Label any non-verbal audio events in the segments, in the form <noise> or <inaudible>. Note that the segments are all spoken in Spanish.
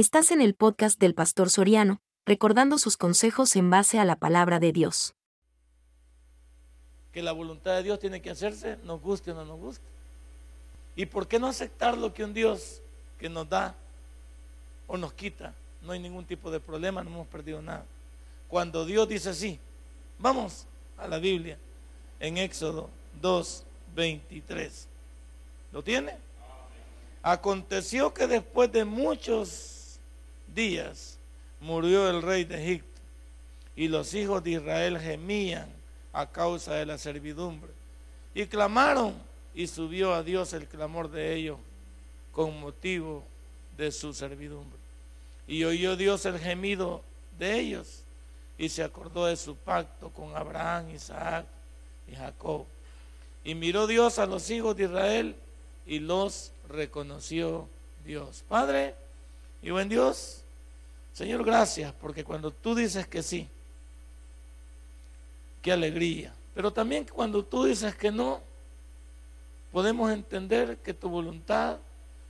Estás en el podcast del Pastor Soriano, recordando sus consejos en base a la palabra de Dios. Que la voluntad de Dios tiene que hacerse, nos guste o no nos guste. ¿Y por qué no aceptar lo que un Dios que nos da o nos quita? No hay ningún tipo de problema, no hemos perdido nada. Cuando Dios dice así, vamos a la Biblia, en Éxodo 2, 23. ¿Lo tiene? Aconteció que después de muchos días murió el rey de Egipto y los hijos de Israel gemían a causa de la servidumbre y clamaron y subió a Dios el clamor de ellos con motivo de su servidumbre. Y oyó Dios el gemido de ellos y se acordó de su pacto con Abraham, Isaac y Jacob. Y miró Dios a los hijos de Israel y los reconoció Dios. Padre y buen Dios, Señor, gracias, porque cuando tú dices que sí, qué alegría. Pero también cuando tú dices que no, podemos entender que tu voluntad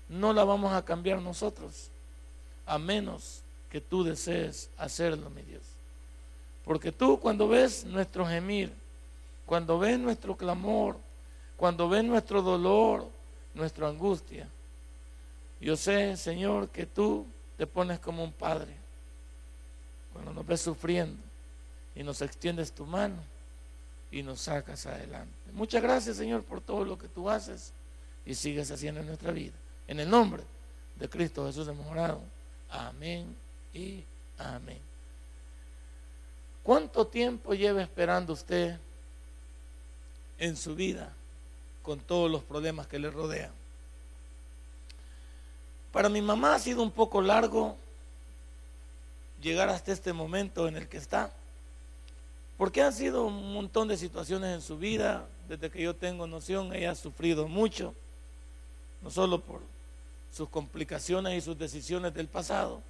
no la vamos a cambiar nosotros, a menos que tú desees hacerlo, mi Dios. Porque tú cuando ves nuestro gemir, cuando ves nuestro clamor, cuando ves nuestro dolor, nuestra angustia, yo sé, Señor, que tú te pones como un padre. Cuando nos ves sufriendo y nos extiendes tu mano y nos sacas adelante. Muchas gracias, Señor, por todo lo que tú haces y sigues haciendo en nuestra vida. En el nombre de Cristo Jesús hemos orado. Amén y amén. ¿Cuánto tiempo lleva esperando usted en su vida con todos los problemas que le rodean? Para mi mamá ha sido un poco largo llegar hasta este momento en el que está, porque han sido un montón de situaciones en su vida, desde que yo tengo noción, ella ha sufrido mucho, no solo por sus complicaciones y sus decisiones del pasado,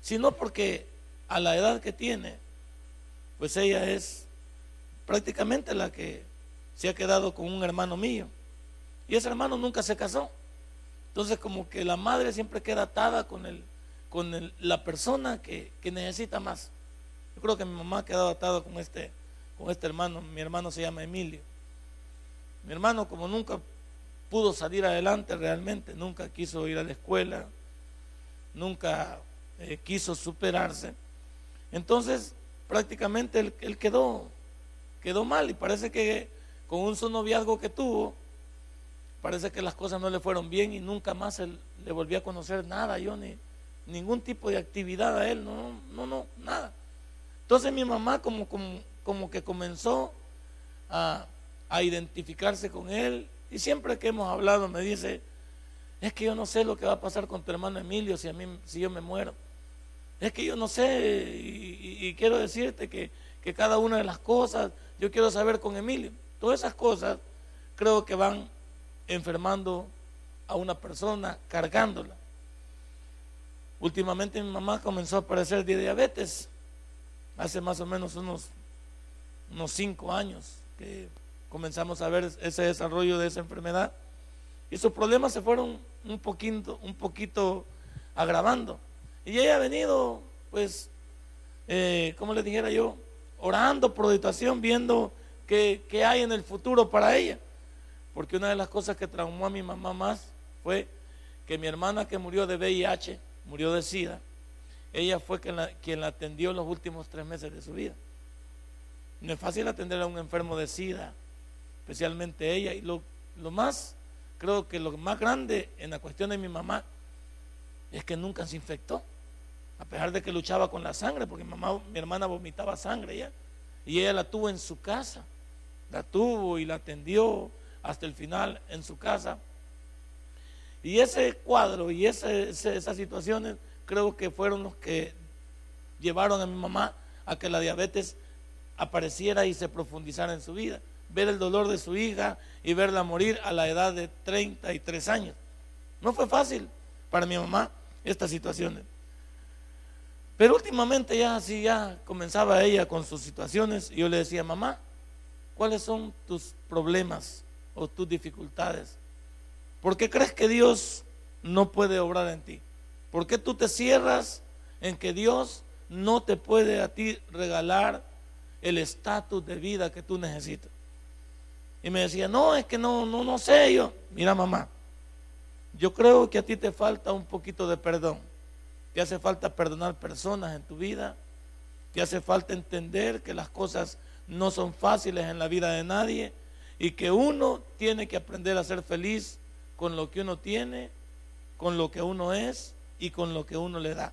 sino porque a la edad que tiene, pues ella es prácticamente la que se ha quedado con un hermano mío. Y ese hermano nunca se casó. Entonces como que la madre siempre queda atada con, el, con la persona que, necesita más. Yo creo que mi mamá ha quedado atada con este, con este hermano. Mi hermano se llama Emilio. Mi hermano como nunca pudo salir adelante realmente, nunca quiso ir a la escuela, nunca eh, quiso superarse. Entonces prácticamente él, quedó, quedó mal y parece que con un noviazgo que tuvo, parece que las cosas no le fueron bien y nunca más él, le volvió a conocer nada, yo ni ningún tipo de actividad a él, no, no, no, nada. Entonces mi mamá como, como, como que comenzó a, a, identificarse con él y siempre que hemos hablado me dice, es que yo no sé lo que va a pasar con tu hermano Emilio si, a mí, si yo me muero. Es que yo no sé y, quiero decirte que, que cada una de las cosas yo quiero saber con Emilio. Todas esas cosas creo que van enfermando a una persona, cargándola. Últimamente mi mamá comenzó a padecer de diabetes, hace más o menos unos, unos cinco años que comenzamos a ver ese desarrollo de esa enfermedad y sus problemas se fueron un poquito, un poquito agravando. Y ella ha venido, pues, eh, como le dijera yo, orando por situación, viendo qué hay en el futuro para ella. Porque una de las cosas que traumó a mi mamá más fue que mi hermana que murió de VIH, murió de SIDA, ella fue quien la, atendió los últimos tres meses de su vida. No es fácil atender a un enfermo de SIDA, especialmente ella. Y lo, lo más, creo que lo más grande en la cuestión de mi mamá es que nunca se infectó, a pesar de que luchaba con la sangre, porque mamá, mi hermana vomitaba sangre ya, y ella la tuvo en su casa, la tuvo y la atendió hasta el final en su casa. Y ese cuadro y esas situaciones creo que fueron los que llevaron a mi mamá a que la diabetes apareciera y se profundizara en su vida. Ver el dolor de su hija y verla morir a la edad de 33 años. No fue fácil para mi mamá estas situaciones. Pero últimamente ya así ya comenzaba ella con sus situaciones y yo le decía, mamá, ¿cuáles son tus problemas? O tus dificultades. ¿Por qué crees que Dios no puede obrar en ti? ¿Por qué tú te cierras en que Dios no te puede a ti regalar el estatus de vida que tú necesitas? Y me decía, no, es que no, no, no sé yo. Mira mamá, yo creo que a ti te falta un poquito de perdón. Te hace falta perdonar personas en tu vida. Te hace falta entender que las cosas no son fáciles en la vida de nadie y que uno tiene que aprender a ser feliz con lo que uno tiene, con lo que uno es y con lo que uno le da.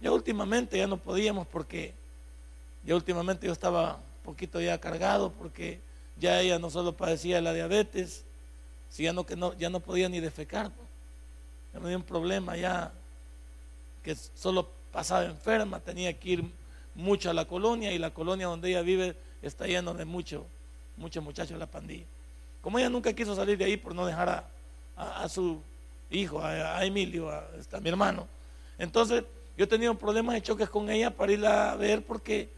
Ya últimamente ya no podíamos porque ya últimamente yo estaba un poquito ya cargado porque ya ella no solo padecía la diabetes, sino que no, ya no podía ni defecar. Ya me dio un problema ya que solo pasaba enferma, tenía que ir mucho a la colonia y la colonia donde ella vive está lleno de muchos muchos muchachos de la pandilla. Como ella nunca quiso salir de ahí por no dejar a, su hijo, a, Emilio, a, a, mi hermano, entonces yo tenía un problema de choques con ella para irla a ver porque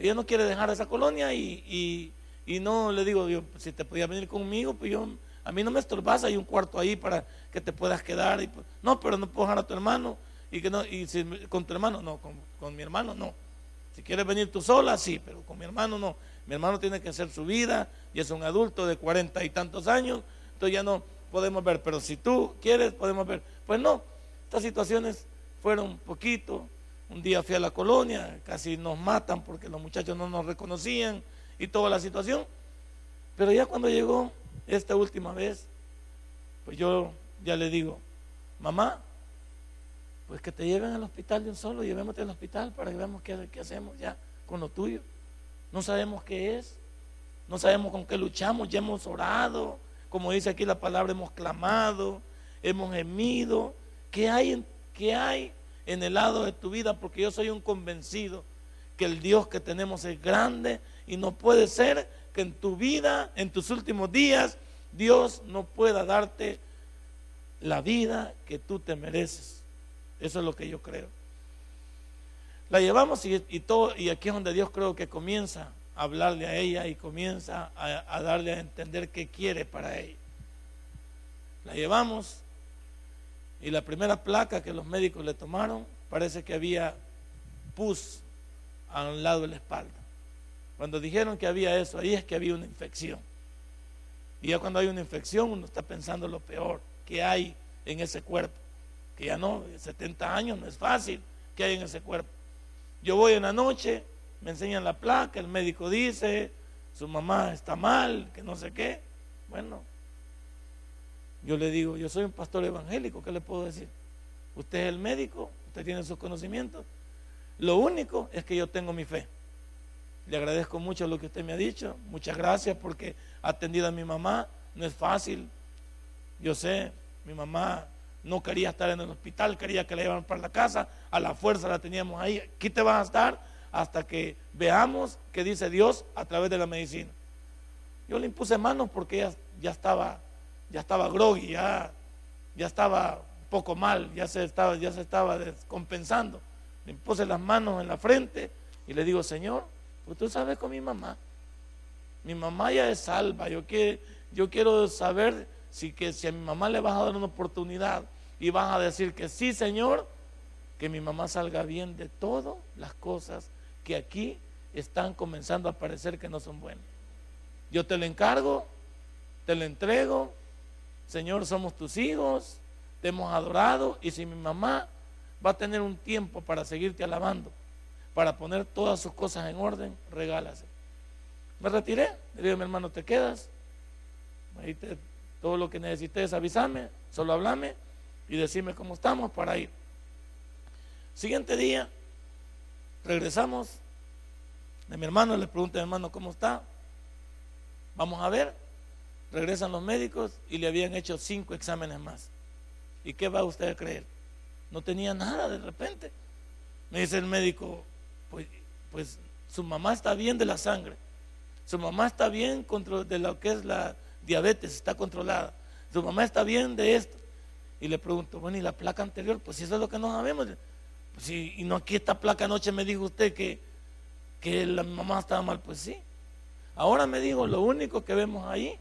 ella no quiere dejar esa colonia y, no le digo, yo, si te podía venir conmigo, pues yo, a mí no me estorbas, hay un cuarto ahí para que te puedas quedar. Y, pues, no, pero no puedo dejar a tu hermano. Y que no, y si, con tu hermano, no, con, mi hermano no. Si quieres venir tú sola, sí, pero con mi hermano no. Mi hermano tiene que hacer su vida y es un adulto de cuarenta y tantos años, entonces ya no podemos ver. Pero si tú quieres, podemos ver. Pues no, estas situaciones fueron poquito. Un día fui a la colonia, casi nos matan porque los muchachos no nos reconocían y toda la situación. Pero ya cuando llegó esta última vez, pues yo ya le digo, mamá, pues que te lleven al hospital de un solo, llevémote al hospital para que veamos qué, qué hacemos ya con lo tuyo. No sabemos qué es, no sabemos con qué luchamos, ya hemos orado, como dice aquí la palabra, hemos clamado, hemos gemido. ¿Qué hay en que hay en el lado de tu vida, porque yo soy un convencido que el Dios que tenemos es grande y no puede ser que en tu vida, en tus últimos días, Dios no pueda darte la vida que tú te mereces. Eso es lo que yo creo. La llevamos y, todo, y aquí es donde Dios creo que comienza a hablarle a ella y comienza a, a darle a entender qué quiere para ella. La llevamos y la primera placa que los médicos le tomaron, parece que había pus a un lado de la espalda. Cuando dijeron que había eso, ahí es que había una infección. Y ya cuando hay una infección, uno está pensando lo peor que hay en ese cuerpo. Que ya no, 70 años no es fácil que hay en ese cuerpo. Yo voy en la noche, me enseñan la placa, el médico dice, su mamá está mal, que no sé qué. Bueno, yo le digo, yo soy un pastor evangélico, ¿qué le puedo decir? Usted es el médico, usted tiene sus conocimientos. Lo único es que yo tengo mi fe. Le agradezco mucho lo que usted me ha dicho. Muchas gracias porque ha atendido a mi mamá. No es fácil. Yo sé, mi mamá no quería estar en el hospital, quería que la llevaran para la casa. A la fuerza la teníamos ahí. Aquí te vas a estar hasta que veamos qué dice Dios a través de la medicina. Yo le impuse manos porque ella ya estaba ya estaba groggy, ya, ya estaba un poco mal, ya se estaba, ya se estaba descompensando. Le puse las manos en la frente y le digo, Señor, pues tú sabes con mi mamá. Mi mamá ya es salva. Yo, yo quiero saber si, que, si a mi mamá le vas a dar una oportunidad y vas a decir que sí, Señor, que mi mamá salga bien de todas las cosas que aquí están comenzando a parecer que no son buenas. Yo te lo encargo, te lo entrego Señor, somos tus hijos, te hemos adorado y si mi mamá va a tener un tiempo para seguirte alabando, para poner todas sus cosas en orden, regálase. Me retiré, le digo, mi hermano, te quedas, Ahí todo lo que necesites avísame, solo hablame y decime cómo estamos para ir. Siguiente día, regresamos, de mi hermano le pregunto a mi hermano cómo está, vamos a ver, Regresan los médicos y le habían hecho cinco exámenes más. ¿Y qué va usted a creer? No tenía nada de repente. Me dice el médico, pues, pues su mamá está bien de la sangre. Su mamá está bien de lo que es la diabetes, está controlada. Su mamá está bien de esto. Y le pregunto, bueno, ¿y la placa anterior? Pues si eso es lo que no sabemos. Pues y no aquí esta placa anoche me dijo usted que, que la mamá estaba mal. Pues sí. Ahora me dijo, lo único que vemos ahí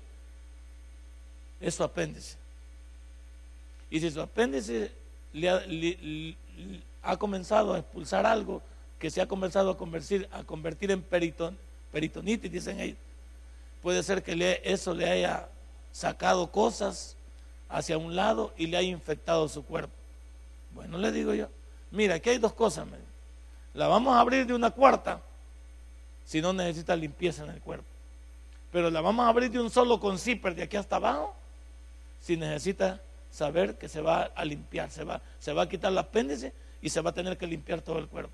es su apéndice. Y si su apéndice le ha, comenzado a expulsar algo que se ha comenzado a convertir, a convertir en peritonitis, dicen ellos, puede ser que eso le haya sacado cosas hacia un lado y le haya infectado su cuerpo. Bueno, le digo yo, mira, aquí hay dos cosas. La vamos a abrir de una cuarta si no necesita limpieza en el cuerpo. Pero la vamos a abrir de un solo con de aquí hasta abajo si necesita saber que se va a limpiar, se va, a quitar el apéndice y se va a tener que limpiar todo el cuerpo.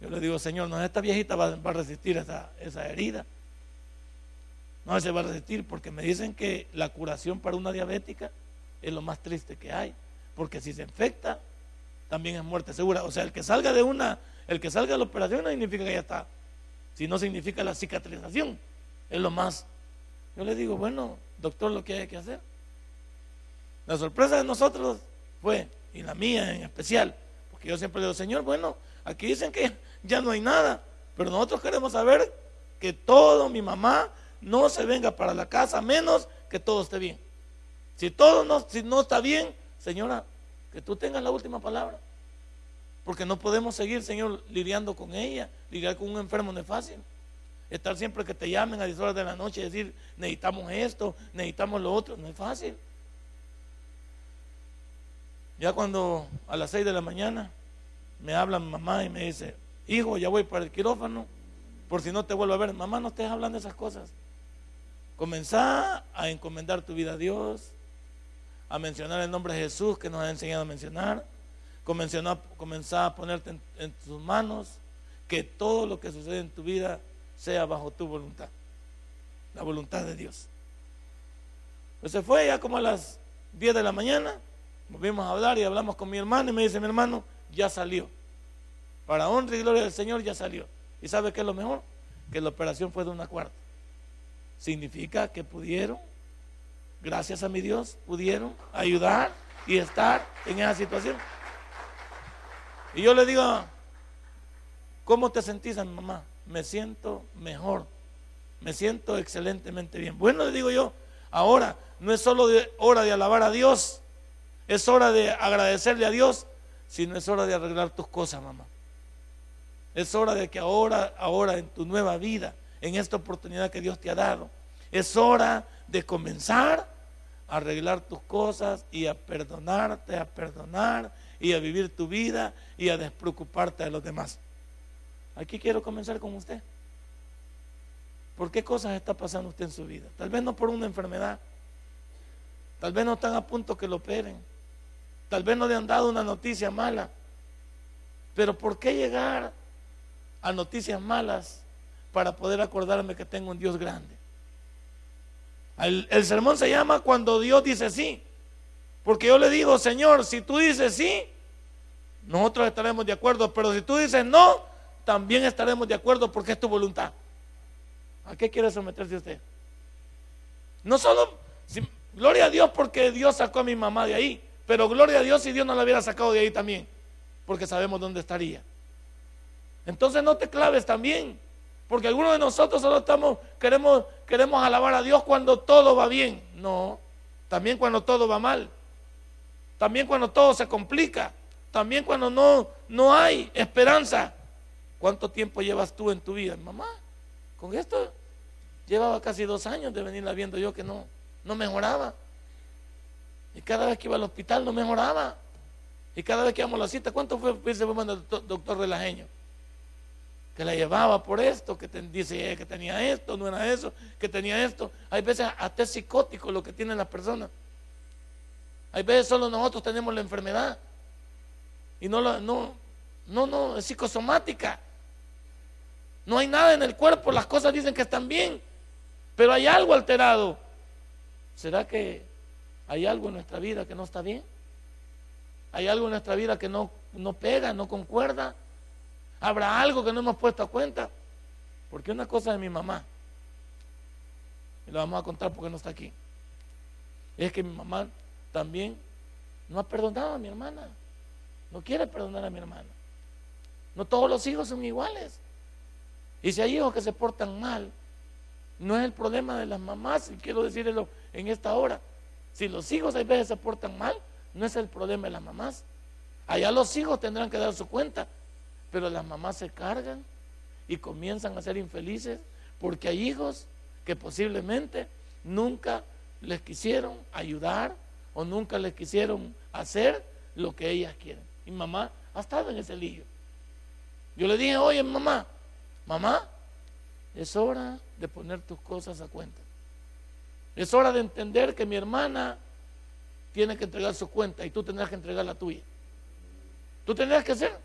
Yo le digo, Señor, no, esta viejita va, a resistir esa herida. No se va a resistir porque me dicen que la curación para una diabética es lo más triste que hay. Porque si se infecta, también es muerte segura. O sea, el que salga de una, el que salga de la operación no significa que ya está. Si no significa la cicatrización. Es lo más. Yo le digo, bueno, doctor, lo que hay que hacer. La sorpresa de nosotros fue, y la mía en especial, porque yo siempre le digo, Señor, bueno, aquí dicen que <laughs> ya no hay nada, pero nosotros queremos saber que todo, mi mamá, no se venga para la casa, menos que todo esté bien. Si todo no, si no está bien, señora, que tú tengas la última palabra. Porque no podemos seguir, Señor, lidiando con ella. Lidiar con un enfermo no es fácil. Estar siempre que te llamen a 10 horas de la noche y decir, necesitamos esto, necesitamos lo otro, no es fácil. Ya cuando a las 6 de la mañana me habla mamá y me dice, hijo, ya voy para el quirófano, por si no te vuelvo a ver. Mamá, no estés hablando de esas cosas. Comenzá a encomendar tu vida a Dios, a mencionar el nombre de Jesús que nos ha enseñado a mencionar. Comenzá a ponerte en, tus manos que todo lo que sucede en tu vida sea bajo tu voluntad, la voluntad de Dios. Pues se fue ya como a las 10 de la mañana Volvimos a hablar y hablamos con mi hermano y me dice mi hermano, ya salió. Para honra y gloria del Señor ya salió. ¿Y sabe qué es lo mejor? Que la operación fue de una cuarta. Significa que pudieron, gracias a mi Dios, pudieron ayudar y estar en esa situación. Y yo le digo, ¿cómo te sentís mi mamá? Me siento mejor, me siento excelentemente bien. Bueno, le digo yo, ahora no es solo hora de alabar a Dios, es hora de agradecerle a Dios, sino es hora de arreglar tus cosas, mamá. Es hora de que ahora, ahora en tu nueva vida, en esta oportunidad que Dios te ha dado, es hora de comenzar a arreglar tus cosas y a perdonarte, a perdonar y a vivir tu vida y a despreocuparte de los demás. Aquí quiero comenzar con usted. ¿Por qué cosas está pasando usted en su vida? Tal vez no por una enfermedad. Tal vez no están a punto que lo operen. Tal vez no le han dado una noticia mala. Pero ¿por qué llegar a noticias malas para poder acordarme que tengo un Dios grande? El, sermón se llama cuando Dios dice sí. Porque yo le digo, Señor, si tú dices sí, nosotros estaremos de acuerdo. Pero si tú dices no, también estaremos de acuerdo porque es tu voluntad. ¿A qué quiere someterse usted? No solo, gloria a Dios porque Dios sacó a mi mamá de ahí. Pero gloria a Dios si Dios no la hubiera sacado de ahí también, porque sabemos dónde estaría. Entonces no te claves también, porque algunos de nosotros solo estamos, queremos, queremos alabar a Dios cuando todo va bien. No, también cuando todo va mal. También cuando todo se complica. También cuando no, no hay esperanza. ¿Cuánto tiempo llevas tú en tu vida? Mamá, con esto llevaba casi dos años de venirla viendo yo que no, no mejoraba. Y cada vez que iba al hospital no mejoraba. Y cada vez que íbamos a la cita, ¿cuánto fue doctor, doctor relajeño? Que la llevaba por esto, que dice que tenía esto, no era eso, que tenía esto. Hay veces hasta es psicótico lo que tienen las personas. Hay veces solo nosotros tenemos la enfermedad. Y no, no, no, no, es psicosomática. No hay nada en el cuerpo, las cosas dicen que están bien, pero hay algo alterado. ¿Será que ¿Hay algo en nuestra vida que no está bien? ¿Hay algo en nuestra vida que no, no pega, no concuerda? ¿Habrá algo que no hemos puesto a cuenta? Porque una cosa de mi mamá, y lo vamos a contar porque no está aquí, es que mi mamá también no ha perdonado a mi hermana, no quiere perdonar a mi hermana. No todos los hijos son iguales. Y si hay hijos que se portan mal, no es el problema de las mamás, y quiero decirlo en esta hora, Si los hijos a veces se portan mal, no es el problema de las mamás. Allá los hijos tendrán que dar su cuenta, pero las mamás se cargan y comienzan a ser infelices porque hay hijos que posiblemente nunca les quisieron ayudar o nunca les quisieron hacer lo que ellas quieren. Y mamá ha estado en ese lío. Yo le dije, oye mamá, mamá, es hora de poner tus cosas a cuenta. Es hora de entender que mi hermana tiene que entregar su cuenta y tú tendrás que entregar la tuya. Tú tendrás que ser,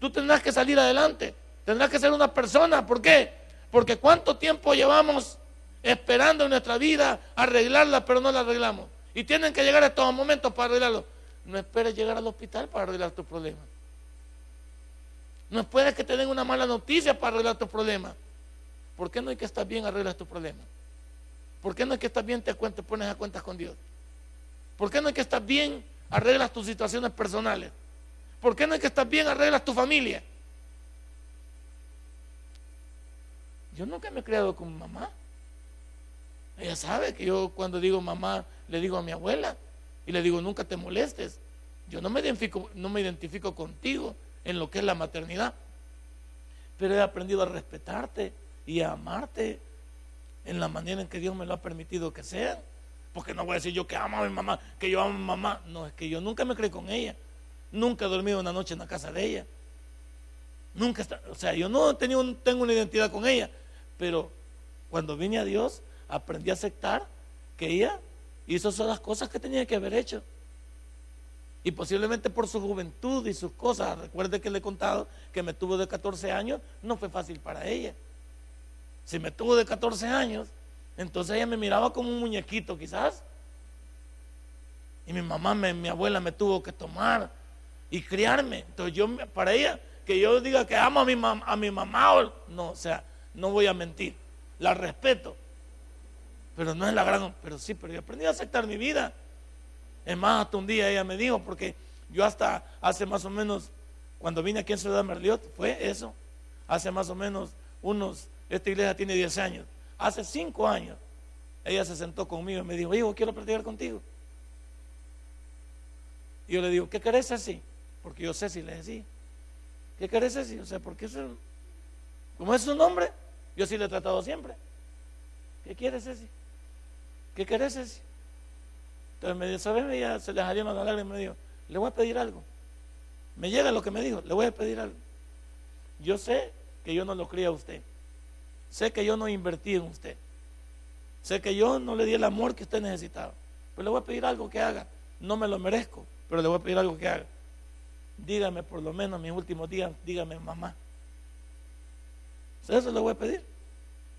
tú tendrás que salir adelante, tendrás que ser una persona. ¿Por qué? Porque cuánto tiempo llevamos esperando en nuestra vida arreglarla, pero no la arreglamos. Y tienen que llegar estos momentos para arreglarlo. No esperes llegar al hospital para arreglar tus problemas. No esperes que te den una mala noticia para arreglar tus problemas. ¿Por qué no hay que estar bien arreglas tus problemas? ¿Por qué no hay que estar bien te, te pones a cuentas con Dios? ¿Por qué no hay que estar bien arreglas tus situaciones personales? ¿Por qué no hay que estar bien arreglas tu familia? Yo nunca me he criado con mamá. Ella sabe que yo cuando digo mamá le digo a mi abuela y le digo nunca te molestes. Yo no me identifico, no me identifico contigo en lo que es la maternidad, pero he aprendido a respetarte y a amarte en la manera en que Dios me lo ha permitido que sea. Porque no voy a decir yo que amo a mi mamá, que yo amo a mi mamá. No, es que yo nunca me creí con ella. Nunca he dormido una noche en la casa de ella. Nunca, o sea, yo no tengo una identidad con ella. Pero cuando vine a Dios, aprendí a aceptar que ella hizo todas las cosas que tenía que haber hecho. Y posiblemente por su juventud y sus cosas, recuerde que le he contado que me tuvo de 14 años, no fue fácil para ella. Si me tuvo de 14 años, entonces ella me miraba como un muñequito quizás. Y mi mamá, mi abuela me tuvo que tomar y criarme. Entonces yo, para ella, que yo diga que amo a mi, a mi mamá, no, o sea, no voy a mentir, la respeto pero no es la gran, pero sí, pero yo aprendí a aceptar mi vida. Es más, hasta un día ella me dijo, porque yo hasta hace más o menos, cuando vine aquí en Ciudad Merliot, fue eso, hace más o menos unos, esta iglesia tiene 10 años, hace 5 años, ella se sentó conmigo y me dijo, hijo, quiero platicar contigo. Y yo le digo, ¿qué querés así? Porque yo sé si le decía, ¿qué querés así? O sea, porque eso, como es su nombre, yo sí le he tratado siempre. ¿Qué quieres así? ¿qué querés? Entonces me dijo, ¿sabes? Ella se le salieron las lágrimas y me dijo, le voy a pedir algo. Me llega lo que me dijo, le voy a pedir algo. Yo sé que yo no lo cría a usted. Sé que yo no invertí en usted. Sé que yo no le di el amor que usted necesitaba. Pero le voy a pedir algo que haga. No me lo merezco, pero le voy a pedir algo que haga. Dígame por lo menos mis últimos días, dígame mamá. Eso le voy a pedir.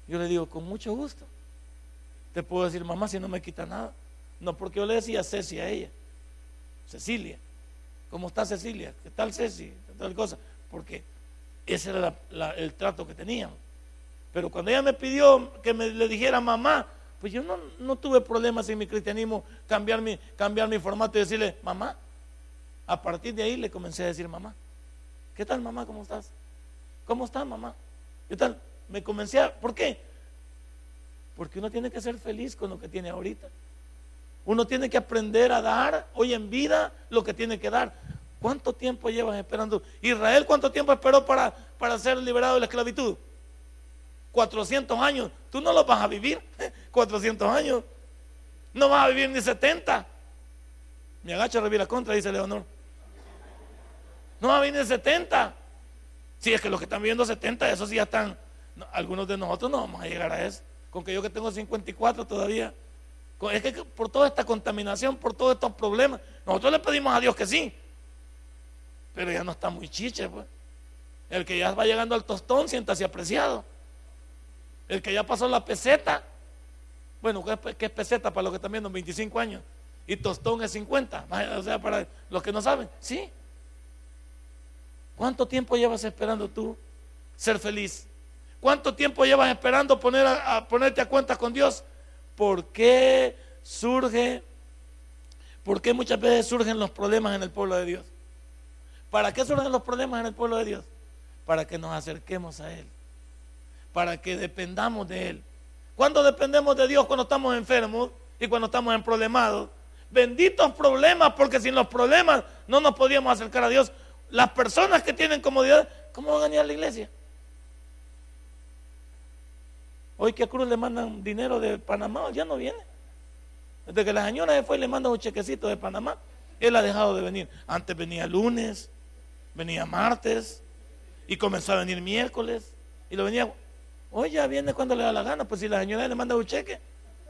Yo le digo, con mucho gusto. Te puedo decir, mamá, si no me quita nada. No, porque yo le decía Ceci a ella. Cecilia. ¿Cómo está Cecilia? ¿Qué tal Ceci? ¿Qué tal cosa? Porque ese era el trato que teníamos. Pero cuando ella me pidió que me le dijera mamá, pues yo no, tuve problemas en mi cristianismo cambiar mi, cambiar mi formato y decirle mamá. A partir de ahí le comencé a decir mamá. ¿Qué tal mamá? ¿Cómo estás? ¿Cómo está mamá? ¿Qué tal? Me comencé a... ¿Por qué? Porque uno tiene que ser feliz con lo que tiene ahorita. Uno tiene que aprender a dar hoy en vida lo que tiene que dar. ¿Cuánto tiempo llevas esperando? Israel, ¿cuánto tiempo esperó para, para ser liberado de la esclavitud? 400 años. Tú no lo vas a vivir. <laughs> 400 años. No vas a vivir ni 70. Me agacha la contra, dice Leonor. No va a ni 70. Si es que los que están viviendo 70, esos sí ya están. algunos de nosotros no vamos a llegar a eso con que yo que tengo 54 todavía. Es que por toda esta contaminación, por todos estos problemas, nosotros le pedimos a Dios que sí, pero ya no está muy chiche, pues. El que ya va llegando al tostón, siéntase apreciado. El que ya pasó la peseta, bueno, ¿qué es peseta para los que están viendo? 25 años. Y tostón es 50. O sea, para los que no saben, sí. ¿Cuánto tiempo llevas esperando tú ser feliz? ¿Cuánto tiempo llevas esperando poner a, ponerte a cuenta con Dios? ¿Por qué surge? ¿Por qué muchas veces surgen los problemas en el pueblo de Dios? ¿Para qué surgen los problemas en el pueblo de Dios? Para que nos acerquemos a Él. Para que dependamos de Él. ¿Cuándo dependemos de Dios? Cuando estamos enfermos y cuando estamos en problemados. Benditos problemas, porque sin los problemas no nos podíamos acercar a Dios. Las personas que tienen comodidad, ¿cómo van a venir a la iglesia? Hoy que a Cruz le mandan dinero de Panamá, ya no viene. Desde que la señora se fue y le mandan un chequecito de Panamá, él ha dejado de venir. Antes venía lunes, venía martes, y comenzó a venir miércoles, y lo venía. Hoy ya viene cuando le da la gana, pues si la señora le manda un cheque,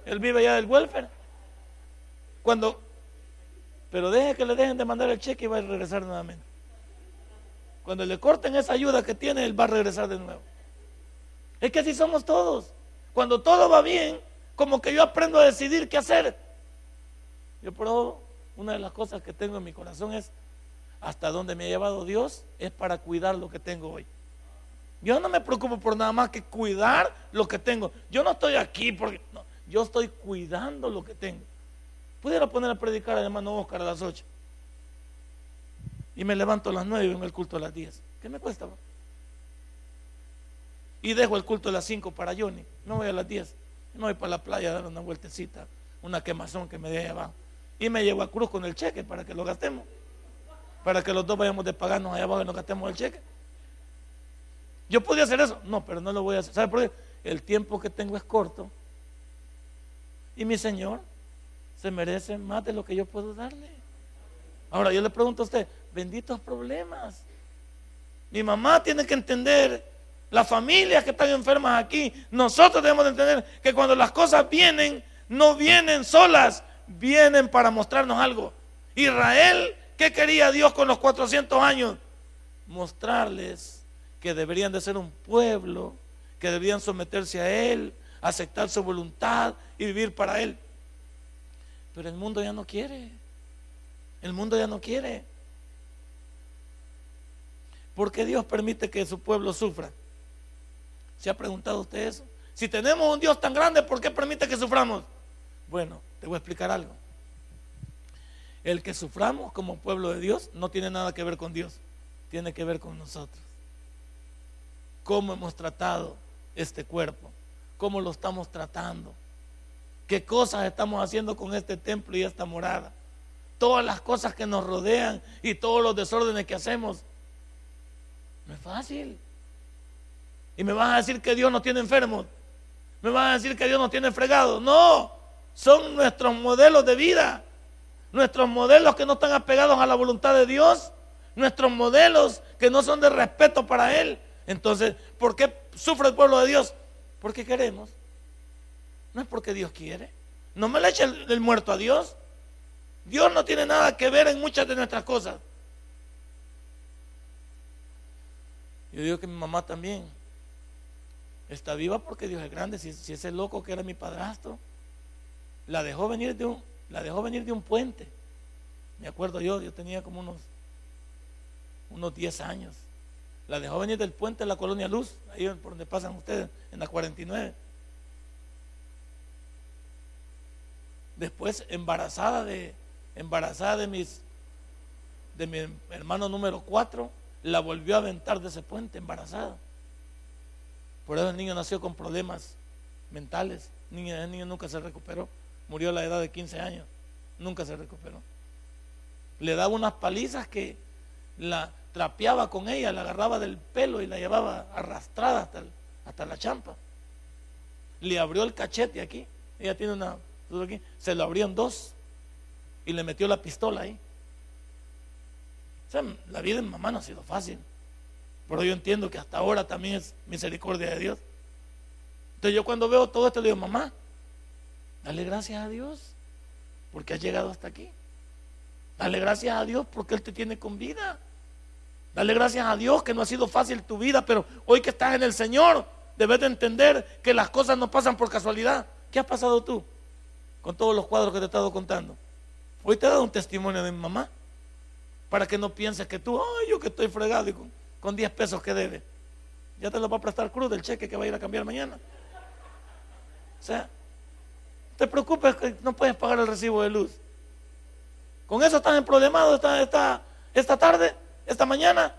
él vive ya del welfare. Cuando, pero deje que le dejen de mandar el cheque y va a regresar nuevamente. Cuando le corten esa ayuda que tiene, él va a regresar de nuevo. Es que así somos todos. Cuando todo va bien, como que yo aprendo a decidir qué hacer. Yo pero una de las cosas que tengo en mi corazón es hasta dónde me ha llevado Dios es para cuidar lo que tengo hoy. Yo no me preocupo por nada más que cuidar lo que tengo. Yo no estoy aquí porque yo estoy cuidando lo que tengo. Pudiera poner a predicar al hermano Oscar a las 8. Y me levanto a las 9 y vengo el culto a las 10. ¿Qué me cuesta? Y dejo el culto a las 5 para Johnny. No voy a las 10. No voy para la playa a dar una vueltecita, una quemazón que me dé abajo. Y me llevo a Cruz con el cheque para que lo gastemos. Para que los dos vayamos de pagarnos allá abajo y nos gastemos el cheque. ¿Yo podía hacer eso? No, pero no lo voy a hacer. ¿Sabe por qué? El tiempo que tengo es corto. Y mi Señor se merece más de lo que yo puedo darle. Ahora yo le pregunto a usted, benditos problemas. Mi mamá tiene que entender las familias que están enfermas aquí, nosotros debemos entender que cuando las cosas vienen, no vienen solas, vienen para mostrarnos algo. Israel, ¿qué quería Dios con los 400 años? Mostrarles que deberían de ser un pueblo, que deberían someterse a Él, aceptar su voluntad y vivir para Él. Pero el mundo ya no quiere. El mundo ya no quiere. ¿Por qué Dios permite que su pueblo sufra? ¿Se ha preguntado usted eso? Si tenemos un Dios tan grande, ¿por qué permite que suframos? Bueno, te voy a explicar algo. El que suframos como pueblo de Dios no tiene nada que ver con Dios, tiene que ver con nosotros. ¿Cómo hemos tratado este cuerpo? ¿Cómo lo estamos tratando? ¿Qué cosas estamos haciendo con este templo y esta morada? Todas las cosas que nos rodean y todos los desórdenes que hacemos. No es fácil. Y me vas a decir que Dios no tiene enfermos. Me vas a decir que Dios no tiene fregado. No, son nuestros modelos de vida. Nuestros modelos que no están apegados a la voluntad de Dios. Nuestros modelos que no son de respeto para Él. Entonces, ¿por qué sufre el pueblo de Dios? Porque queremos. No es porque Dios quiere. No me le eche el, muerto a Dios. Dios no tiene nada que ver en muchas de nuestras cosas. Yo digo que mi mamá también está viva porque Dios es grande. Si, ese loco que era mi padrastro, la dejó venir de un, la dejó venir de un puente. Me acuerdo yo, yo tenía como unos, unos 10 años. La dejó venir del puente de la colonia Luz, ahí por donde pasan ustedes, en la 49. Después embarazada de, embarazada de mis, de mi hermano número 4, la volvió a aventar de ese puente embarazada. Por eso el niño nació con problemas mentales. El niño, nunca se recuperó. Murió a la edad de 15 años. Nunca se recuperó. Le daba unas palizas que la trapeaba con ella, la agarraba del pelo y la llevaba arrastrada hasta, hasta la champa. Le abrió el cachete aquí. Ella tiene una. Aquí, se lo abrió en dos y le metió la pistola ahí. La vida en mamá no ha sido fácil. Pero yo entiendo que hasta ahora también es misericordia de Dios. Entonces yo cuando veo todo esto le digo, mamá, dale gracias a Dios porque has llegado hasta aquí. Dale gracias a Dios porque Él te tiene con vida. Dale gracias a Dios que no ha sido fácil tu vida, pero hoy que estás en el Señor, debes de entender que las cosas no pasan por casualidad. ¿Qué has pasado tú con todos los cuadros que te he estado contando? Hoy te he dado un testimonio de mi mamá para que no pienses que tú, ay, yo que estoy fregado y con, con 10 pesos que debe. Ya te lo va a prestar cruz del cheque que va a ir a cambiar mañana. O sea, te preocupes que no puedes pagar el recibo de luz. Con eso estás en problemado esta, esta, esta tarde, esta mañana.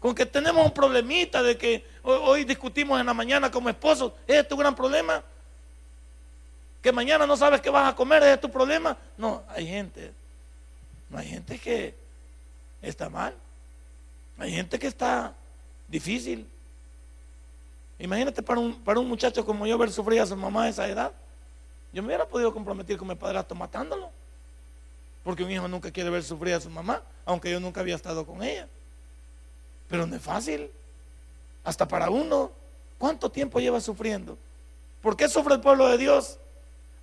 Con que tenemos un problemita de que hoy, hoy discutimos en la mañana como esposos. ¿Es tu gran problema? que mañana no sabes qué vas a comer, es tu problema. No, hay gente, no hay gente que está mal, hay gente que está difícil. Imagínate para un, para un muchacho como yo ver sufrir a su mamá a esa edad. Yo me hubiera podido comprometer con mi padrastro matándolo. Porque un hijo nunca quiere ver sufrir a su mamá, aunque yo nunca había estado con ella. Pero no es fácil. Hasta para uno. ¿Cuánto tiempo lleva sufriendo? ¿Por qué sufre el pueblo de Dios?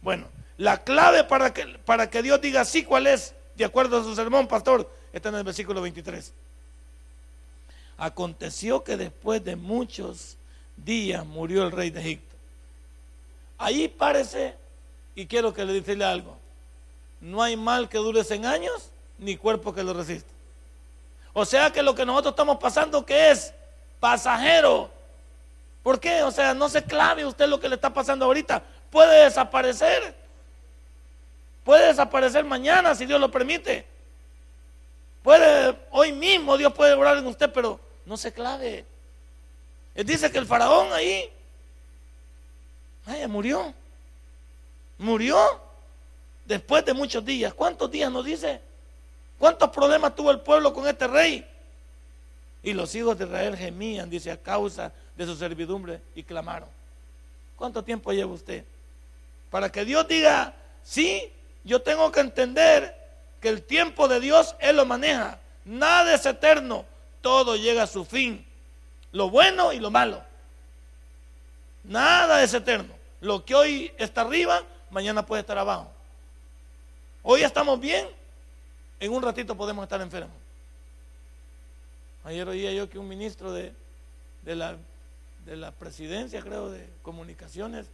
Bueno, la clave para que, para que Dios diga sí, ¿cuál es? De acuerdo a su sermón, pastor, está en el versículo 23. Aconteció que después de muchos días murió el rey de Egipto. Ahí parece, y quiero que le decirle algo, no hay mal que dure 100 años, ni cuerpo que lo resista. O sea que lo que nosotros estamos pasando, que es pasajero. ¿Por qué? O sea, no se clave usted lo que le está pasando ahorita. Puede desaparecer. Puede desaparecer mañana si Dios lo permite. Puede, hoy mismo Dios puede orar en usted, pero no se clave. Él dice que el faraón ahí, ay, murió. Murió después de muchos días. ¿Cuántos días nos dice? ¿Cuántos problemas tuvo el pueblo con este rey? Y los hijos de Israel gemían, dice, a causa de su servidumbre y clamaron. ¿Cuánto tiempo lleva usted? Para que Dios diga, sí, yo tengo que entender que el tiempo de Dios Él lo maneja. Nada es eterno, todo llega a su fin. Lo bueno y lo malo. Nada es eterno. Lo que hoy está arriba, mañana puede estar abajo. Hoy estamos bien, en un ratito podemos estar enfermos. Ayer oía yo que un ministro de, de, la, de la presidencia, creo, de comunicaciones,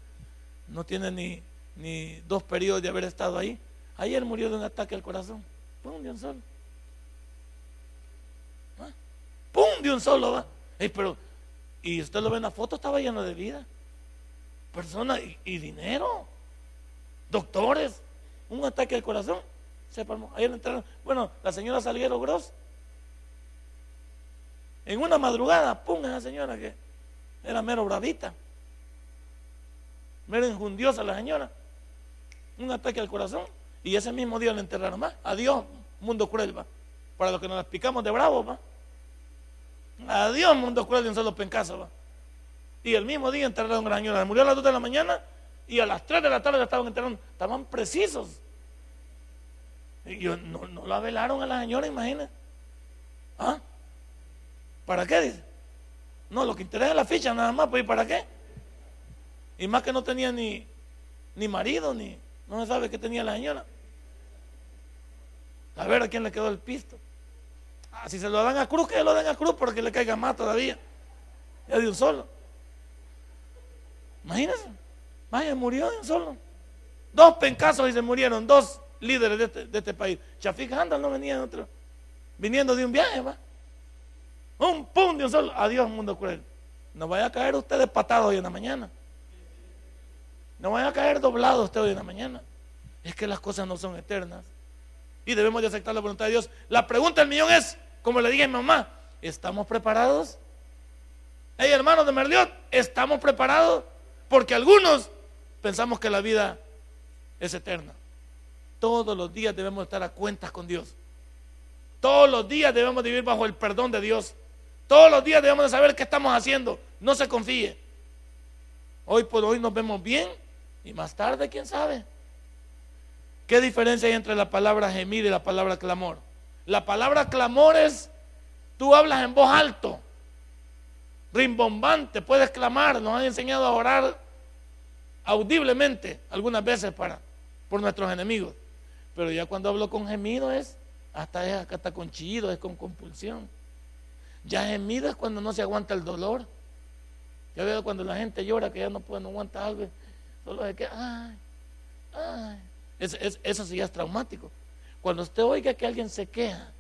no tiene ni, ni dos periodos de haber estado ahí. Ayer murió de un ataque al corazón. Pum, de un solo. ¿Ah? Pum, de un solo, va. pero, y usted lo ve en la foto, estaba lleno de vida. Personas y, dinero. Doctores. Un ataque al corazón. Se palmó. Ayer entraron. Bueno, la señora Salguero Gross. En una madrugada, pum, esa señora que era mero bravita. Mero injundiosa la señora. Un ataque al corazón. Y ese mismo día le enterraron más. Adiós, mundo cruel, va. Para los que nos picamos de bravo, va. Adiós, mundo cruel de un solo pencazo, va. Y el mismo día enterraron a la señora. Murió a las 2 de la mañana y a las 3 de la tarde la estaban enterrando. Estaban precisos. Y yo, no, no la velaron a la señora, imagínate. ¿Ah? ¿Para qué? Dice. No, lo que interesa es la ficha nada más, pues ¿y para qué? Y más que no tenía ni, ni marido, ni no se sabe qué tenía la señora. A ver a quién le quedó el pisto. Ah, si se lo dan a cruz, que lo den a cruz porque le caiga más todavía. Ya de un solo. Imagínense. Vaya, murió de un solo. Dos pencazos y se murieron, dos líderes de este, de este país. Chafik Handal no venía en otro. Viniendo de un viaje, va. Un pum de un solo. Adiós, mundo cruel. No vaya a caer usted despatado hoy en la mañana. No vaya a caer doblado usted hoy en la mañana. Es que las cosas no son eternas. Y debemos de aceptar la voluntad de Dios. La pregunta del millón es, como le dije a mi mamá, ¿estamos preparados? Hey, hermanos de Merliot, ¿estamos preparados? Porque algunos pensamos que la vida es eterna. Todos los días debemos estar a cuentas con Dios. Todos los días debemos vivir bajo el perdón de Dios. Todos los días debemos de saber qué estamos haciendo. No se confíe. Hoy por hoy nos vemos bien y más tarde, quién sabe. ¿Qué diferencia hay entre la palabra gemir y la palabra clamor? La palabra clamor es, tú hablas en voz alto, rimbombante, puedes clamar, nos han enseñado a orar audiblemente algunas veces para, por nuestros enemigos. Pero ya cuando hablo con gemido es, hasta es hasta con chillido, es con compulsión. Ya gemido es cuando no se aguanta el dolor. Ya veo cuando la gente llora que ya no puede, no aguanta algo, solo es que, ay, ay. eso sí ya es traumático. Cuando usted oiga que alguien se queja,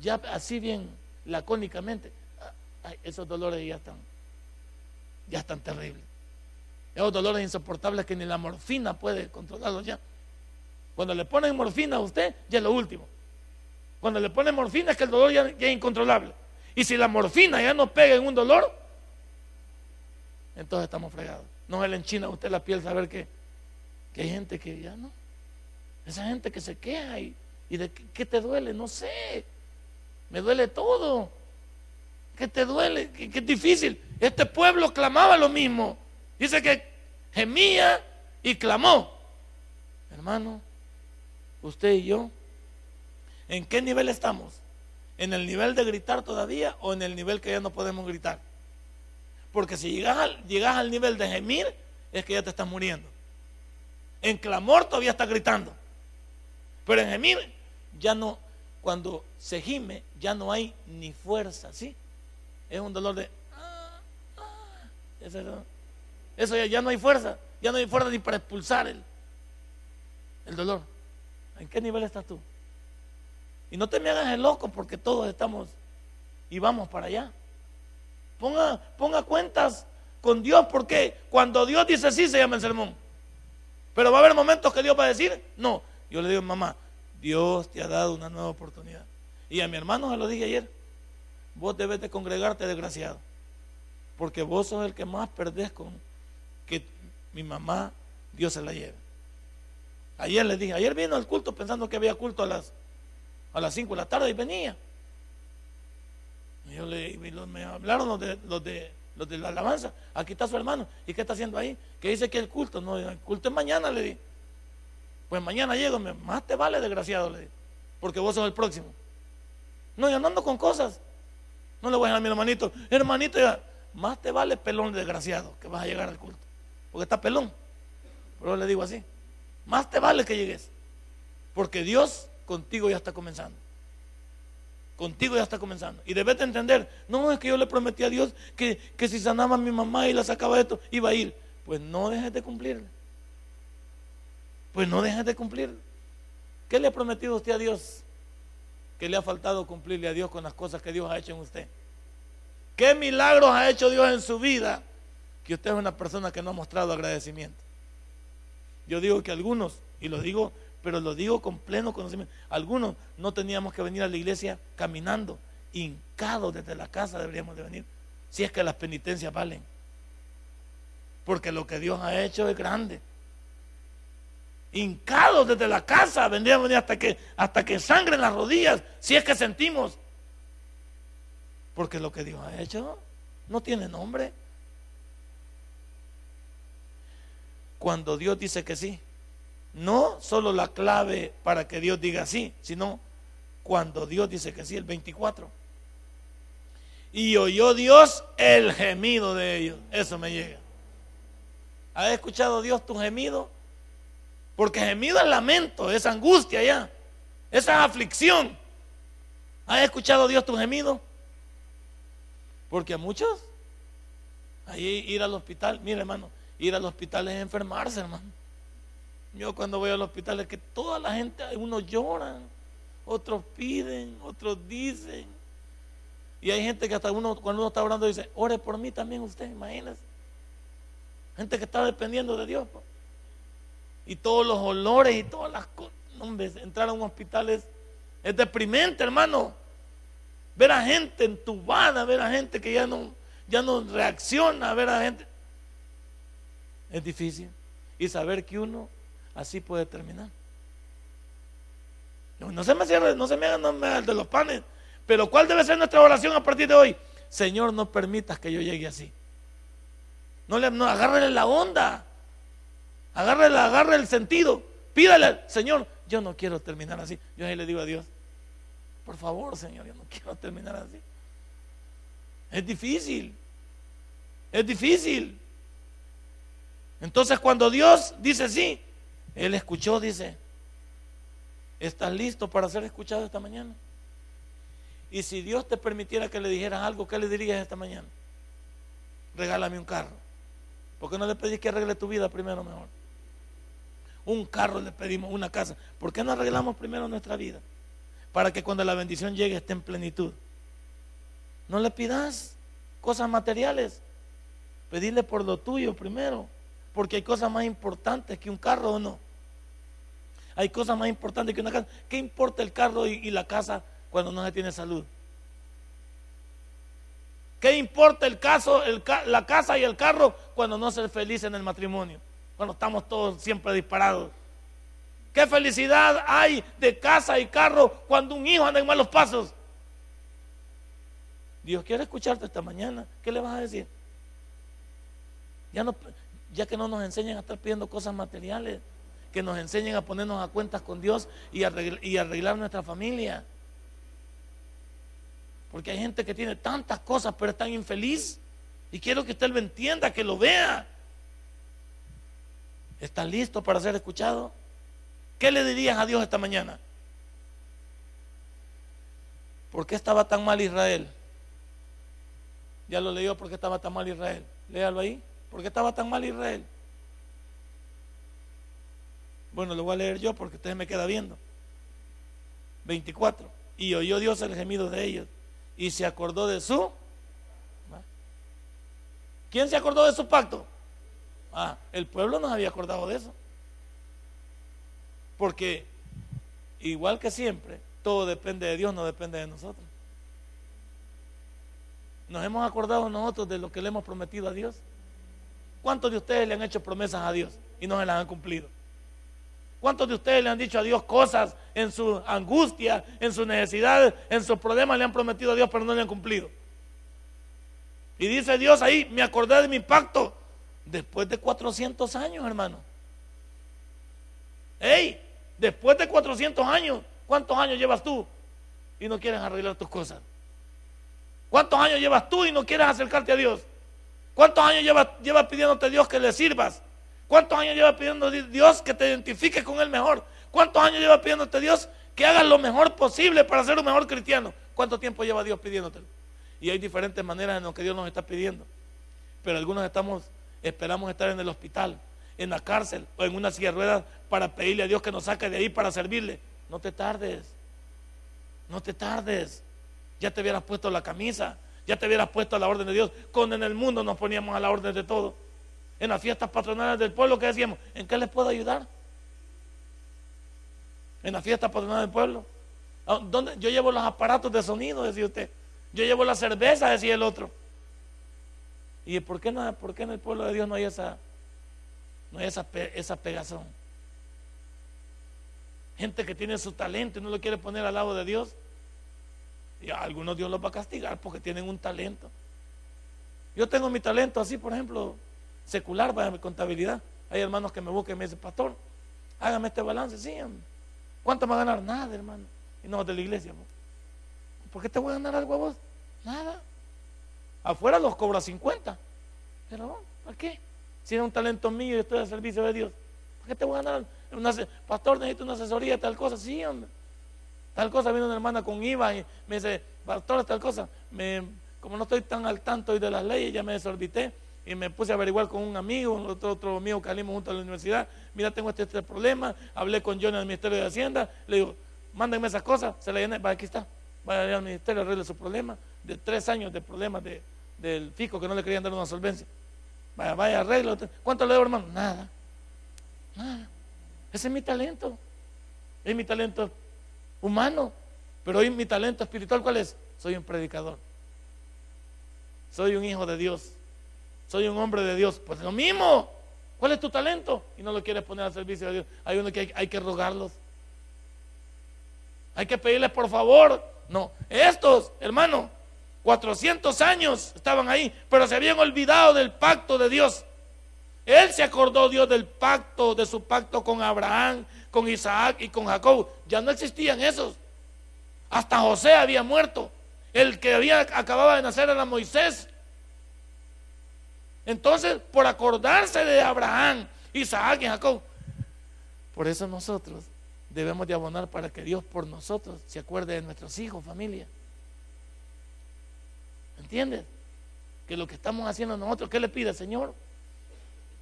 ya así bien lacónicamente, esos dolores ya están, ya están terribles. Esos dolores insoportables que ni la morfina puede controlarlos ya. Cuando le ponen morfina a usted, ya es lo último. Cuando le ponen morfina es que el dolor ya, ya es incontrolable. Y si la morfina ya no pega en un dolor, entonces estamos fregados. No se le enchina usted la piel saber que, que hay gente que ya no. Esa gente que se queja y, de qué, te duele, no sé. Me duele todo. ¿Qué te duele? ¿Qué, es difícil? Este pueblo clamaba lo mismo. Dice que gemía y clamó. Hermano, usted y yo, ¿en qué nivel estamos? ¿En el nivel de gritar todavía o en el nivel que ya no podemos gritar? Porque si llegas al, llegas al nivel de gemir, es que ya te estás muriendo. En clamor todavía estás gritando. Pero en gemir ya no, cuando se gime, ya no hay ni fuerza, ¿sí? Es un dolor de... Ah, ah, eso, ya, no hay fuerza, ya no hay fuerza ni para expulsar el, el dolor. ¿En qué nivel estás tú? Y no te me hagas el loco porque todos estamos y vamos para allá. Ponga, ponga cuentas con Dios porque cuando Dios dice sí se llama el sermón. Pero va a haber momentos que Dios va a decir no. Yo le digo, mamá, Dios te ha dado una nueva oportunidad. Y a mi hermano se lo dije ayer, vos debes de congregarte, desgraciado. Porque vos sos el que más perdés con que mi mamá, Dios se la lleve. Ayer le dije, ayer vino al culto pensando que había culto a las a las 5 de la tarde y venía. Y yo le, me hablaron los de, los de los de la alabanza. Aquí está su hermano. ¿Y qué está haciendo ahí? Que dice que el culto. No, el culto es mañana, le di. Pues mañana llego, más te vale, desgraciado, le di. Porque vos sos el próximo. No, yo no ando con cosas. No le voy a decir a mi hermanito, hermanito, más te vale pelón desgraciado que vas a llegar al culto. Porque está pelón. Pero le digo así, más te vale que llegues. Porque Dios contigo ya está comenzando. Contigo ya está comenzando. Y debes de entender, no es que yo le prometí a Dios que, que si sanaba a mi mamá y la sacaba de esto, iba a ir. Pues no dejes de cumplirle. Pues no dejes de cumplir. ¿Qué le ha prometido usted a Dios? Que le ha faltado cumplirle a Dios con las cosas que Dios ha hecho en usted. ¿Qué milagros ha hecho Dios en su vida? Que usted es una persona que no ha mostrado agradecimiento. Yo digo que algunos, y lo digo pero lo digo con pleno conocimiento. Algunos no teníamos que venir a la iglesia caminando, hincados desde la casa deberíamos de venir, si es que las penitencias valen. Porque lo que Dios ha hecho es grande. Hincados desde la casa, vendríamos a venir hasta que, hasta que sangren las rodillas, si es que sentimos. Porque lo que Dios ha hecho no tiene nombre. Cuando Dios dice que sí, no solo la clave para que Dios diga sí, sino cuando Dios dice que sí, el 24. Y oyó Dios el gemido de ellos. Eso me llega. ¿Has escuchado Dios tu gemido? Porque gemido es lamento, es angustia ya, esa es aflicción. ¿Has escuchado Dios tu gemido? Porque a muchos, ahí ir al hospital, mire hermano, ir al hospital es enfermarse, hermano. Yo cuando voy al hospital es que toda la gente, unos lloran, otros piden, otros dicen. Y hay gente que hasta uno, cuando uno está orando, dice, ore por mí también usted, imagínese. Gente que está dependiendo de Dios. Y todos los olores y todas las cosas. entrar a un hospital es, es deprimente, hermano. Ver a gente entubada, ver a gente que ya no, ya no reacciona, ver a gente. Es difícil. Y saber que uno así puede terminar. No, se me cierre, no se me haga de los panes. Pero ¿cuál debe ser nuestra oración a partir de hoy? Señor, no permitas que yo llegue así. No le no, agárrele la onda. Agárrele, agarre el sentido. Pídale, Señor, yo no quiero terminar así. Yo ahí le digo a Dios, por favor, Señor, yo no quiero terminar así. Es difícil. Es difícil. Entonces cuando Dios dice sí, él escuchó, dice, ¿estás listo para ser escuchado esta mañana? Y si Dios te permitiera que le dijeras algo, ¿qué le dirías esta mañana? Regálame un carro. ¿Por qué no le pedís que arregle tu vida primero mejor? Un carro le pedimos, una casa. ¿Por qué no arreglamos primero nuestra vida? Para que cuando la bendición llegue esté en plenitud. No le pidas cosas materiales. Pedirle por lo tuyo primero. Porque hay cosas más importantes que un carro o no. Hay cosas más importantes que una casa. ¿Qué importa el carro y, la casa cuando no se tiene salud? ¿Qué importa el caso, la casa y el carro cuando no se es feliz en el matrimonio? cuando estamos todos siempre disparados. Qué felicidad hay de casa y carro cuando un hijo anda en malos pasos. Dios quiere escucharte esta mañana. ¿Qué le vas a decir? Ya, ya que no nos enseñan a estar pidiendo cosas materiales, que nos enseñen a ponernos a cuentas con Dios y arreglar, arreglar nuestra familia. Porque hay gente que tiene tantas cosas pero es tan infeliz. Y quiero que usted lo entienda, que lo vea. ¿Está listo para ser escuchado? ¿Qué le dirías a Dios esta mañana? ¿Por qué estaba tan mal Israel? Ya lo leyó, ¿por qué estaba tan mal Israel? Léalo ahí. ¿Por qué estaba tan mal Israel? Bueno, lo voy a leer yo porque usted me queda viendo. 24. Y oyó Dios el gemido de ellos y se acordó de su. ¿Quién se acordó de su pacto? Ah, el pueblo no había acordado de eso. Porque, igual que siempre, todo depende de Dios, no depende de nosotros. Nos hemos acordado nosotros de lo que le hemos prometido a Dios. ¿Cuántos de ustedes le han hecho promesas a Dios y no se las han cumplido? ¿Cuántos de ustedes le han dicho a Dios cosas en su angustia, en su necesidad, en sus problemas, le han prometido a Dios pero no le han cumplido? Y dice Dios ahí, me acordé de mi pacto después de 400 años, hermano. ¡Ey! Después de 400 años, ¿cuántos años llevas tú y no quieres arreglar tus cosas? ¿Cuántos años llevas tú y no quieres acercarte a Dios? ¿Cuántos años llevas, llevas pidiéndote a Dios que le sirvas? ¿Cuántos años llevas pidiendo Dios que te identifiques con Él mejor? ¿Cuántos años llevas pidiéndote Dios que hagas lo mejor posible para ser un mejor cristiano? ¿Cuánto tiempo lleva Dios pidiéndotelo? Y hay diferentes maneras en lo que Dios nos está pidiendo. Pero algunos estamos, esperamos estar en el hospital, en la cárcel o en una silla de ruedas para pedirle a Dios que nos saque de ahí para servirle. No te tardes. No te tardes. Ya te hubieras puesto la camisa. Ya te hubieras puesto a la orden de Dios. Cuando en el mundo nos poníamos a la orden de todo. En las fiestas patronales del pueblo, ¿qué decíamos? ¿En qué les puedo ayudar? En las fiestas patronales del pueblo. Ah, ¿Dónde? Yo llevo los aparatos de sonido, decía usted. Yo llevo la cerveza, decía el otro. ¿Y por qué, no, por qué en el pueblo de Dios no hay esa, no hay esa, esa pegazón? Gente que tiene su talento y no lo quiere poner al lado de Dios. Y a algunos Dios los va a castigar porque tienen un talento. Yo tengo mi talento así, por ejemplo, secular, para mi contabilidad. Hay hermanos que me buscan y me dicen, pastor, hágame este balance. Sí, ¿cuánto me va a ganar? Nada, hermano. Y no de la iglesia. ¿Por qué te voy a ganar algo a vos? Nada. Afuera los cobra 50. Pero, ¿para qué? Si es un talento mío y estoy al servicio de Dios, ¿para qué te voy a ganar? Una, pastor, necesito una asesoría, tal cosa. Sí. Tal cosa, viene una hermana con IVA y me dice, pastor, tal cosa. Me, como no estoy tan al tanto hoy de las leyes, ya me desorbité y me puse a averiguar con un amigo, otro, otro amigo que salimos juntos a la universidad. Mira, tengo este, este problema. Hablé con John en el Ministerio de Hacienda. Le digo, mándenme esas cosas. Se la llené. Va, aquí está. Vaya al ministerio, arregle su problema. De tres años de problemas de, del fisco que no le querían dar una solvencia. Vaya, vaya, arreglo. ¿Cuánto le debo, hermano? Nada. Nada. Ese es mi talento. Es mi talento humano. Pero hoy mi talento espiritual, ¿cuál es? Soy un predicador. Soy un hijo de Dios. Soy un hombre de Dios. Pues lo mismo. ¿Cuál es tu talento? Y no lo quieres poner al servicio de Dios. Hay uno que hay, que rogarlos. Hay que pedirles por favor. No, estos, hermano, 400 años estaban ahí, pero se habían olvidado del pacto de Dios. Él se acordó Dios del pacto, de su pacto con Abraham, con Isaac y con Jacob. Ya no existían esos. Hasta José había muerto. El que había acababa de nacer era Moisés. Entonces, por acordarse de Abraham, Isaac y Jacob, por eso nosotros debemos de abonar para que Dios por nosotros se acuerde de nuestros hijos, familia. ¿Entiendes? Que lo que estamos haciendo nosotros, ¿qué le pide, Señor?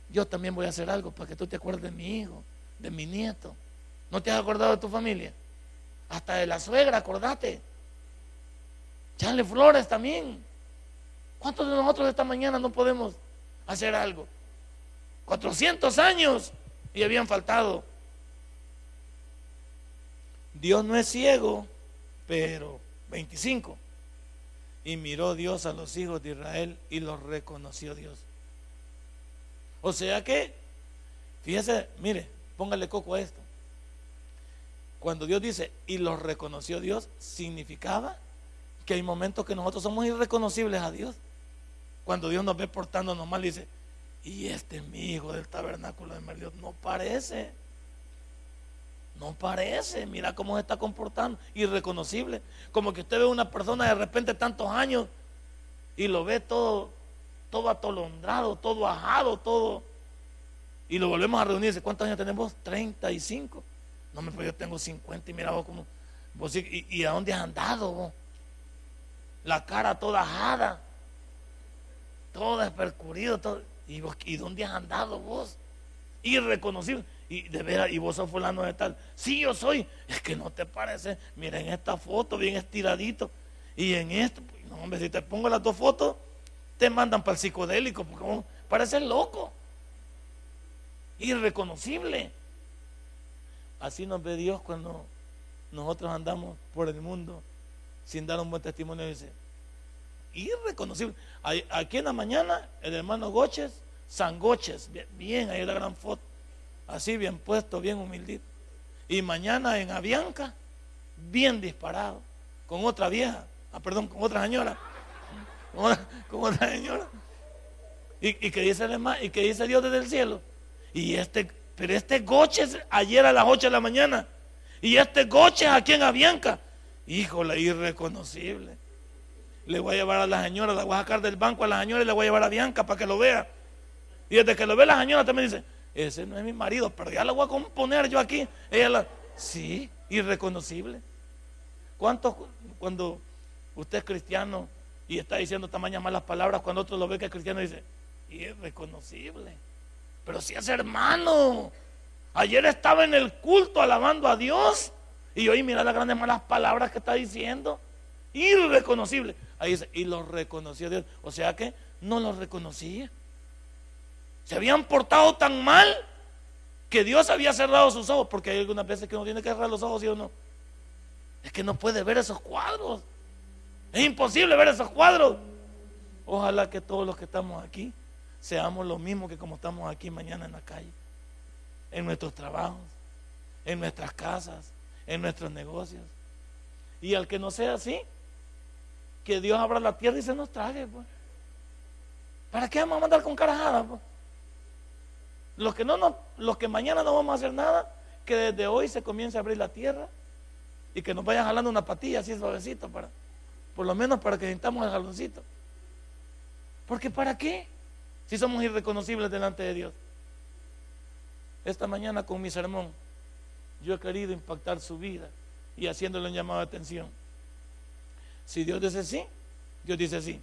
Yo también voy a hacer algo para que tú te acuerdes de mi hijo, de mi nieto. ¿No te has acordado de tu familia? Hasta de la suegra, acordate. Echarle flores también. ¿Cuántos de nosotros esta mañana no podemos hacer algo? 400 años y habían faltado. Dios no es ciego, pero 25. Y miró Dios a los hijos de Israel y los reconoció Dios. O sea que Fíjese, mire, póngale coco a esto. Cuando Dios dice, y los reconoció Dios, significaba que hay momentos que nosotros somos irreconocibles a Dios. Cuando Dios nos ve portándonos mal, dice, y este es mi hijo del tabernáculo de Merliot, no parece. No parece, mira cómo se está comportando, irreconocible. Como que usted ve a una persona de repente tantos años y lo ve todo, todo atolondrado, todo ajado, todo. Y lo volvemos a reunir. ¿Cuántos años tenemos? 35. No, me pues yo tengo 50 y mira vos como. y, a dónde has andado vos? La cara toda ajada, toda percurrido, todo. ¿Y, vos, ¿Y dónde has andado vos? Irreconocible y de veras, y vos sos fulano de tal. Sí, yo soy. Es que no te parece. Mira en esta foto, bien estiradito. Y en esto, pues, no, hombre, si te pongo las dos fotos, te mandan para el psicodélico, porque parece loco. Irreconocible. Así nos ve Dios cuando nosotros andamos por el mundo sin dar un buen testimonio. Dice, irreconocible. Aquí en la mañana, el hermano Goches, Sangoches, bien, bien ahí la gran foto así bien puesto, bien humildito. Y mañana en Avianca, bien disparado, con otra vieja, ah, perdón, con otra señora, <laughs> con otra, señora. Y, que dice y que dice Dios desde el cielo. Y este, pero este goche ayer a las 8 de la mañana. Y este goche aquí en Avianca. Híjole, irreconocible. Le voy a llevar a la señora, la voy a sacar del banco a la señora y le voy a llevar a Bianca para que lo vea. Y desde que lo ve la señora también dice, ese no es mi marido, pero ya lo voy a componer yo aquí. Ella la, sí, irreconocible. ¿Cuántos, cuando usted es cristiano y está diciendo tamañas malas palabras, cuando otro lo ve que es cristiano dice, irreconocible? Pero si es hermano, ayer estaba en el culto alabando a Dios y hoy mira las grandes malas palabras que está diciendo. Irreconocible. Ahí dice, y lo reconoció Dios. O sea que no lo reconocía. Se habían portado tan mal que Dios había cerrado sus ojos, porque hay algunas veces que uno tiene que cerrar los ojos, ¿sí o no? Es que no puede ver esos cuadros. Es imposible ver esos cuadros. Ojalá que todos los que estamos aquí seamos lo mismo que como estamos aquí mañana en la calle, en nuestros trabajos, en nuestras casas, en nuestros negocios. Y al que no sea así, que Dios abra la tierra y se nos trague. Pues. ¿Para qué vamos a mandar con carajada? Pues? Los que, no, los que mañana no vamos a hacer nada, que desde hoy se comience a abrir la tierra y que nos vayan jalando una patilla así suavecito, para, por lo menos para que sintamos el jaloncito. Porque ¿para qué? Si somos irreconocibles delante de Dios. Esta mañana con mi sermón, yo he querido impactar su vida y haciéndole un llamado de atención. Si Dios dice sí, Dios dice sí.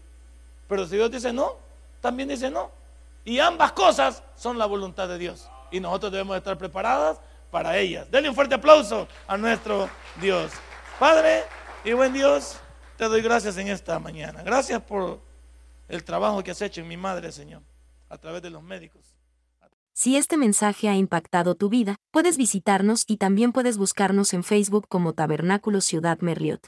Pero si Dios dice no, también dice no. Y ambas cosas son la voluntad de Dios. Y nosotros debemos estar preparadas para ellas. Denle un fuerte aplauso a nuestro Dios. Padre y buen Dios, te doy gracias en esta mañana. Gracias por el trabajo que has hecho en mi madre, Señor, a través de los médicos. Si este mensaje ha impactado tu vida, puedes visitarnos y también puedes buscarnos en Facebook como Tabernáculo Ciudad Merriot.